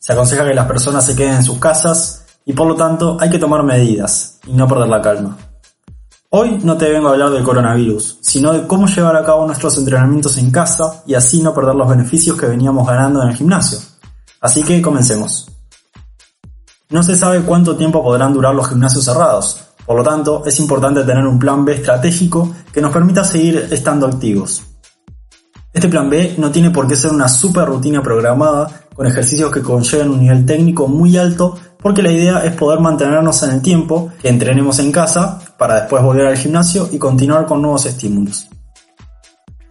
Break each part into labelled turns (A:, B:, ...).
A: Se aconseja que las personas se queden en sus casas y por lo tanto hay que tomar medidas y no perder la calma. Hoy no te vengo a hablar del coronavirus, sino de cómo llevar a cabo nuestros entrenamientos en casa y así no perder los beneficios que veníamos ganando en el gimnasio. Así que comencemos. No se sabe cuánto tiempo podrán durar los gimnasios cerrados, por lo tanto es importante tener un plan B estratégico que nos permita seguir estando activos. Este plan B no tiene por qué ser una super rutina programada con ejercicios que conlleven un nivel técnico muy alto porque la idea es poder mantenernos en el tiempo que entrenemos en casa para después volver al gimnasio y continuar con nuevos estímulos.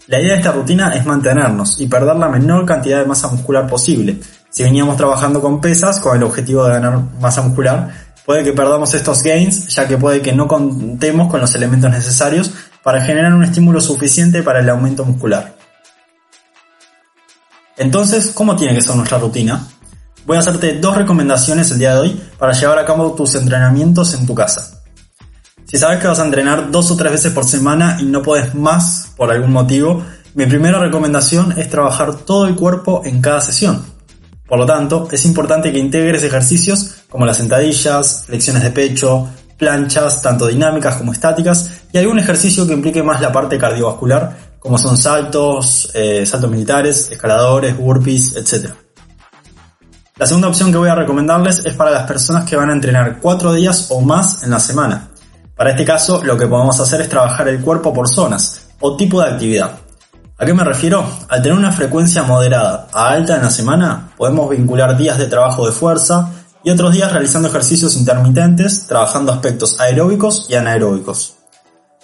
A: La idea de esta rutina es mantenernos y perder la menor cantidad de masa muscular posible. Si veníamos trabajando con pesas con el objetivo de ganar masa muscular, puede que perdamos estos gains ya que puede que no contemos con los elementos necesarios para generar un estímulo suficiente para el aumento muscular. Entonces, ¿cómo tiene que ser nuestra rutina? Voy a hacerte dos recomendaciones el día de hoy para llevar a cabo tus entrenamientos en tu casa. Si sabes que vas a entrenar dos o tres veces por semana y no puedes más por algún motivo, mi primera recomendación es trabajar todo el cuerpo en cada sesión. Por lo tanto, es importante que integres ejercicios como las sentadillas, flexiones de pecho, planchas, tanto dinámicas como estáticas, y algún ejercicio que implique más la parte cardiovascular como son saltos, eh, saltos militares, escaladores, burpees, etc. La segunda opción que voy a recomendarles es para las personas que van a entrenar 4 días o más en la semana. Para este caso, lo que podemos hacer es trabajar el cuerpo por zonas o tipo de actividad. ¿A qué me refiero? Al tener una frecuencia moderada a alta en la semana, podemos vincular días de trabajo de fuerza y otros días realizando ejercicios intermitentes, trabajando aspectos aeróbicos y anaeróbicos.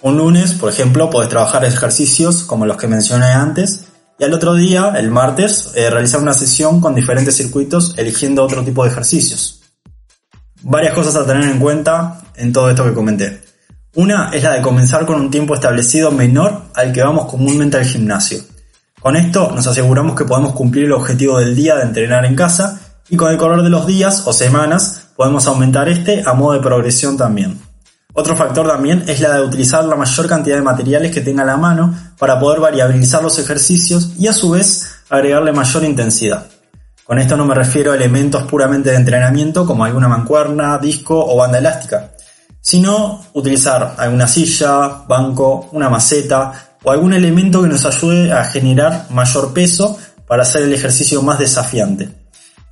A: Un lunes, por ejemplo, podés trabajar ejercicios como los que mencioné antes y al otro día, el martes, eh, realizar una sesión con diferentes circuitos eligiendo otro tipo de ejercicios. Varias cosas a tener en cuenta en todo esto que comenté. Una es la de comenzar con un tiempo establecido menor al que vamos comúnmente al gimnasio. Con esto nos aseguramos que podemos cumplir el objetivo del día de entrenar en casa y con el correr de los días o semanas podemos aumentar este a modo de progresión también. Otro factor también es la de utilizar la mayor cantidad de materiales que tenga a la mano para poder variabilizar los ejercicios y a su vez agregarle mayor intensidad. Con esto no me refiero a elementos puramente de entrenamiento como alguna mancuerna, disco o banda elástica, sino utilizar alguna silla, banco, una maceta o algún elemento que nos ayude a generar mayor peso para hacer el ejercicio más desafiante.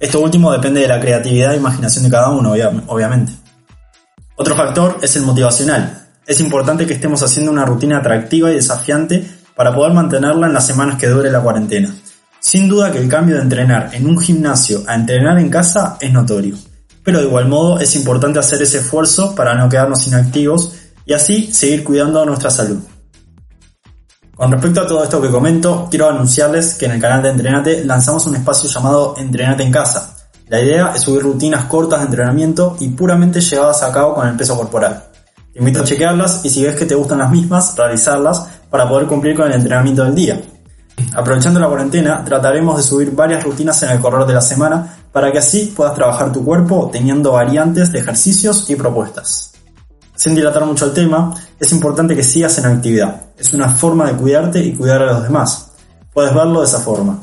A: Esto último depende de la creatividad e imaginación de cada uno, obviamente. Otro factor es el motivacional. Es importante que estemos haciendo una rutina atractiva y desafiante para poder mantenerla en las semanas que dure la cuarentena. Sin duda que el cambio de entrenar en un gimnasio a entrenar en casa es notorio, pero de igual modo es importante hacer ese esfuerzo para no quedarnos inactivos y así seguir cuidando nuestra salud. Con respecto a todo esto que comento, quiero anunciarles que en el canal de Entrenate lanzamos un espacio llamado Entrenate en casa, la idea es subir rutinas cortas de entrenamiento y puramente llevadas a cabo con el peso corporal. Te invito a chequearlas y si ves que te gustan las mismas, realizarlas para poder cumplir con el entrenamiento del día. Aprovechando la cuarentena, trataremos de subir varias rutinas en el correr de la semana para que así puedas trabajar tu cuerpo teniendo variantes de ejercicios y propuestas. Sin dilatar mucho el tema, es importante que sigas en actividad. Es una forma de cuidarte y cuidar a los demás. Puedes verlo de esa forma.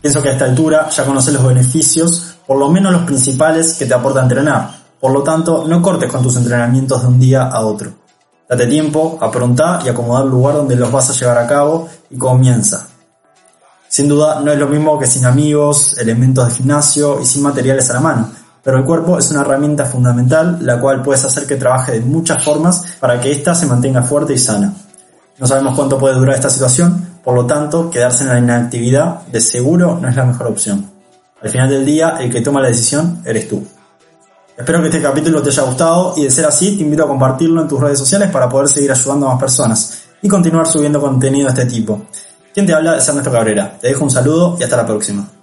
A: Pienso que a esta altura ya conoces los beneficios por lo menos los principales que te aporta entrenar. Por lo tanto, no cortes con tus entrenamientos de un día a otro. Date tiempo, apronta y acomodar el lugar donde los vas a llevar a cabo y comienza. Sin duda, no es lo mismo que sin amigos, elementos de gimnasio y sin materiales a la mano, pero el cuerpo es una herramienta fundamental la cual puedes hacer que trabaje de muchas formas para que ésta se mantenga fuerte y sana. No sabemos cuánto puede durar esta situación, por lo tanto, quedarse en la inactividad de seguro no es la mejor opción. Al final del día, el que toma la decisión eres tú. Espero que este capítulo te haya gustado y de ser así, te invito a compartirlo en tus redes sociales para poder seguir ayudando a más personas y continuar subiendo contenido de este tipo. Quien te habla es Ernesto Cabrera. Te dejo un saludo y hasta la próxima.